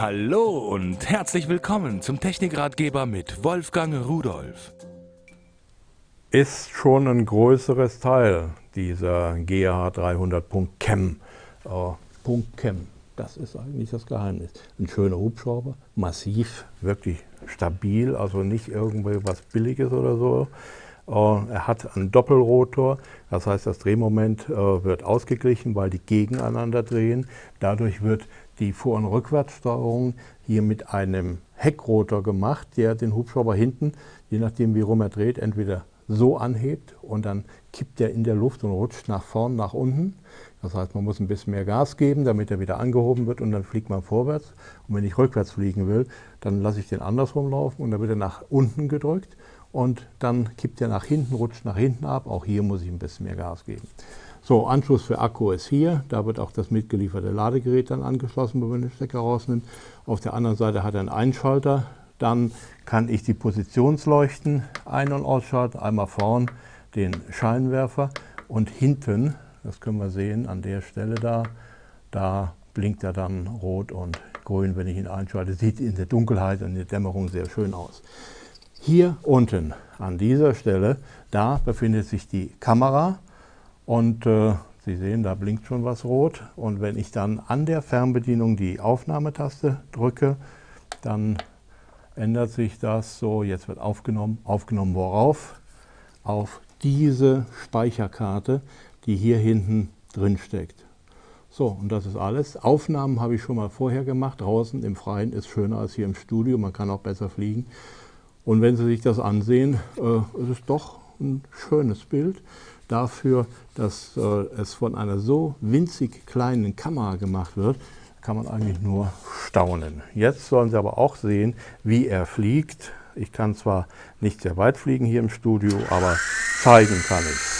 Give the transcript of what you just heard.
Hallo und herzlich willkommen zum Technikratgeber mit Wolfgang Rudolf. Ist schon ein größeres Teil dieser GH 300.chem. Äh, .chem, das ist eigentlich das Geheimnis. Ein schöner Hubschrauber, massiv, wirklich stabil, also nicht irgendwie was Billiges oder so. Äh, er hat einen Doppelrotor, das heißt, das Drehmoment äh, wird ausgeglichen, weil die gegeneinander drehen. Dadurch wird die Vor- und Rückwärtssteuerung hier mit einem Heckrotor gemacht, der den Hubschrauber hinten, je nachdem wie rum er dreht, entweder so anhebt und dann kippt er in der Luft und rutscht nach vorn, nach unten. Das heißt, man muss ein bisschen mehr Gas geben, damit er wieder angehoben wird und dann fliegt man vorwärts. Und wenn ich rückwärts fliegen will, dann lasse ich den andersrum laufen und dann wird er nach unten gedrückt und dann kippt er nach hinten, rutscht nach hinten ab. Auch hier muss ich ein bisschen mehr Gas geben. So, Anschluss für Akku ist hier. Da wird auch das mitgelieferte Ladegerät dann angeschlossen, wenn man den Stecker rausnimmt. Auf der anderen Seite hat er einen Einschalter. Dann kann ich die Positionsleuchten ein- und ausschalten. Einmal vorn den Scheinwerfer und hinten, das können wir sehen an der Stelle da, da blinkt er dann rot und grün, wenn ich ihn einschalte. Sieht in der Dunkelheit und in der Dämmerung sehr schön aus. Hier unten an dieser Stelle, da befindet sich die Kamera und äh, Sie sehen, da blinkt schon was rot. Und wenn ich dann an der Fernbedienung die Aufnahmetaste drücke, dann ändert sich das so. Jetzt wird aufgenommen. Aufgenommen worauf? Auf diese Speicherkarte, die hier hinten drin steckt. So, und das ist alles. Aufnahmen habe ich schon mal vorher gemacht. Draußen im Freien ist schöner als hier im Studio. Man kann auch besser fliegen. Und wenn Sie sich das ansehen, äh, ist es doch ein schönes Bild dafür, dass äh, es von einer so winzig kleinen Kamera gemacht wird, kann man eigentlich nur staunen. Jetzt sollen Sie aber auch sehen, wie er fliegt. Ich kann zwar nicht sehr weit fliegen hier im Studio, aber zeigen kann ich.